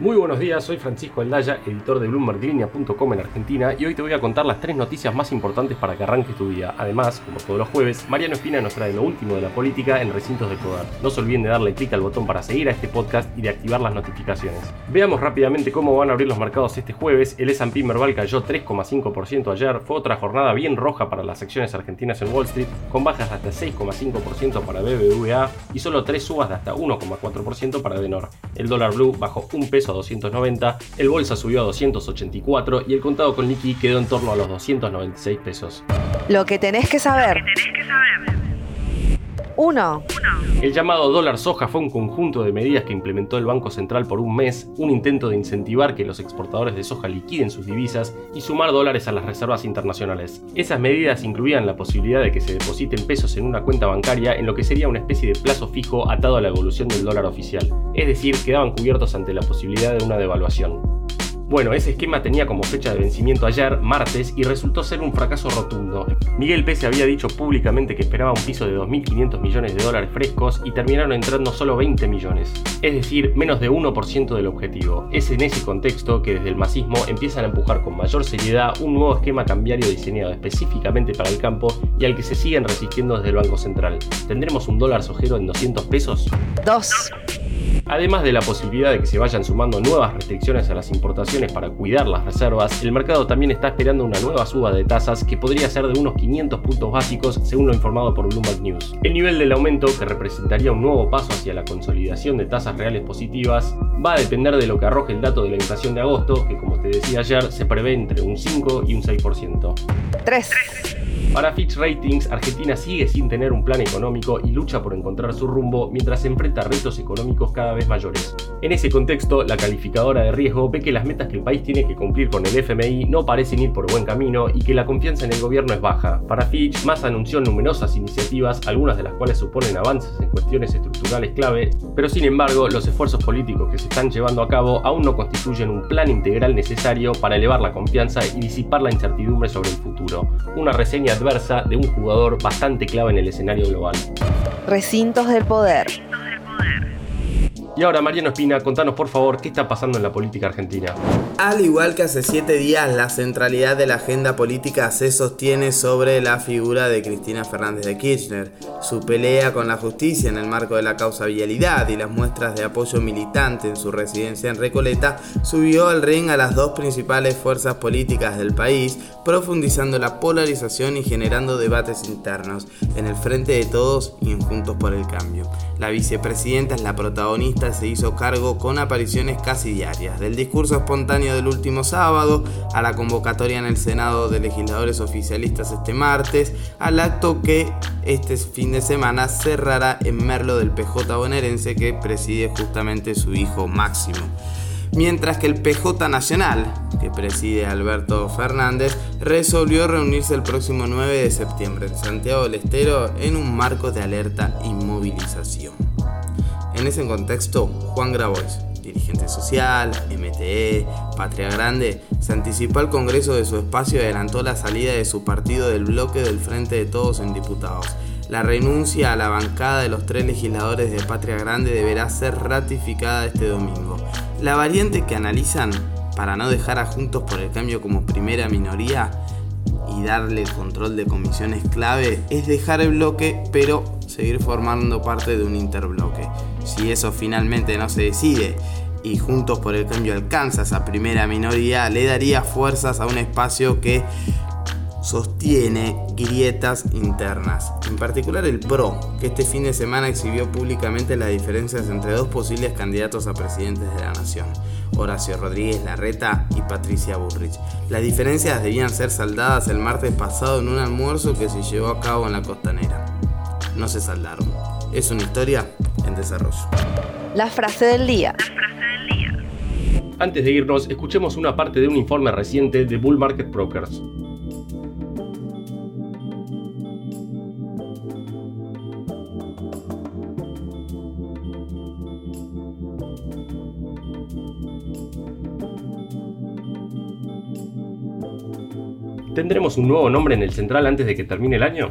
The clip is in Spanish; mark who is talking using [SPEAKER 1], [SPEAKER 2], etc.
[SPEAKER 1] Muy buenos días, soy Francisco Aldaya, editor de BloombergLinea.com en Argentina y hoy te voy a contar las tres noticias más importantes para que arranques tu día. Además, como todos los jueves, Mariano Espina nos trae lo último de la política en Recintos de Poder. No se olviden de darle clic al botón para seguir a este podcast y de activar las notificaciones. Veamos rápidamente cómo van a abrir los mercados este jueves. El S&P Merval cayó 3,5% ayer, fue otra jornada bien roja para las acciones argentinas en Wall Street, con bajas de hasta 6,5% para BBVA y solo tres subas de hasta 1,4% para Denor. El dólar blue bajó un peso 290, el bolsa subió a 284 y el contado con liqui quedó en torno a los 296 pesos.
[SPEAKER 2] Lo que tenés que saber. 1.
[SPEAKER 1] El llamado dólar soja fue un conjunto de medidas que implementó el Banco Central por un mes, un intento de incentivar que los exportadores de soja liquiden sus divisas y sumar dólares a las reservas internacionales. Esas medidas incluían la posibilidad de que se depositen pesos en una cuenta bancaria en lo que sería una especie de plazo fijo atado a la evolución del dólar oficial, es decir, quedaban cubiertos ante la posibilidad de una devaluación. Bueno, ese esquema tenía como fecha de vencimiento ayer, martes, y resultó ser un fracaso rotundo. Miguel Pese había dicho públicamente que esperaba un piso de 2.500 millones de dólares frescos y terminaron entrando solo 20 millones, es decir, menos de 1% del objetivo. Es en ese contexto que desde el masismo empiezan a empujar con mayor seriedad un nuevo esquema cambiario diseñado específicamente para el campo y al que se siguen resistiendo desde el Banco Central. ¿Tendremos un dólar sojero en 200 pesos?
[SPEAKER 2] 2.
[SPEAKER 1] Además de la posibilidad de que se vayan sumando nuevas restricciones a las importaciones para cuidar las reservas, el mercado también está esperando una nueva suba de tasas que podría ser de unos 500 puntos básicos según lo informado por Bloomberg News. El nivel del aumento, que representaría un nuevo paso hacia la consolidación de tasas reales positivas, va a depender de lo que arroje el dato de la inflación de agosto, que como te decía ayer se prevé entre un 5 y un 6%.
[SPEAKER 2] 3.
[SPEAKER 1] Para Fitch Ratings, Argentina sigue sin tener un plan económico y lucha por encontrar su rumbo mientras enfrenta retos económicos cada vez mayores. En ese contexto, la calificadora de riesgo ve que las metas que el país tiene que cumplir con el FMI no parecen ir por buen camino y que la confianza en el gobierno es baja. Para Fitch, Massa anunció numerosas iniciativas, algunas de las cuales suponen avances en cuestiones estructurales clave, pero sin embargo, los esfuerzos políticos que se están llevando a cabo aún no constituyen un plan integral necesario para elevar la confianza y disipar la incertidumbre sobre el futuro. Una reseña adversa de un jugador bastante clave en el escenario global.
[SPEAKER 2] Recintos del poder.
[SPEAKER 1] Y ahora, Mariano Espina, contanos por favor qué está pasando en la política argentina.
[SPEAKER 3] Al igual que hace siete días, la centralidad de la agenda política se sostiene sobre la figura de Cristina Fernández de Kirchner. Su pelea con la justicia en el marco de la causa vialidad y las muestras de apoyo militante en su residencia en Recoleta subió al ring a las dos principales fuerzas políticas del país, profundizando la polarización y generando debates internos en el frente de todos y en Juntos por el Cambio. La vicepresidenta es la protagonista se hizo cargo con apariciones casi diarias, del discurso espontáneo del último sábado, a la convocatoria en el Senado de legisladores oficialistas este martes, al acto que este fin de semana cerrará en Merlo del PJ bonaerense que preside justamente su hijo Máximo mientras que el PJ Nacional, que preside Alberto Fernández, resolvió reunirse el próximo 9 de septiembre en Santiago del Estero en un marco de alerta y movilización. En ese contexto, Juan Grabois, dirigente social, MTE, Patria Grande, se anticipó al Congreso de su espacio y adelantó la salida de su partido del bloque del Frente de Todos en Diputados. La renuncia a la bancada de los tres legisladores de Patria Grande deberá ser ratificada este domingo. La variante que analizan para no dejar a Juntos por el Cambio como primera minoría y darle control de comisiones clave es dejar el bloque pero seguir formando parte de un interbloque. Si eso finalmente no se decide y Juntos por el Cambio alcanza esa primera minoría, le daría fuerzas a un espacio que sostiene grietas internas, en particular el PRO, que este fin de semana exhibió públicamente las diferencias entre dos posibles candidatos a presidentes de la nación, Horacio Rodríguez Larreta y Patricia Bullrich. Las diferencias debían ser saldadas el martes pasado en un almuerzo que se llevó a cabo en la costanera. No se saldaron. Es una historia en desarrollo.
[SPEAKER 2] La frase del día.
[SPEAKER 1] Antes de irnos, escuchemos una parte de un informe reciente de Bull Market Brokers. ¿Tendremos un nuevo nombre en el central antes de que termine el año?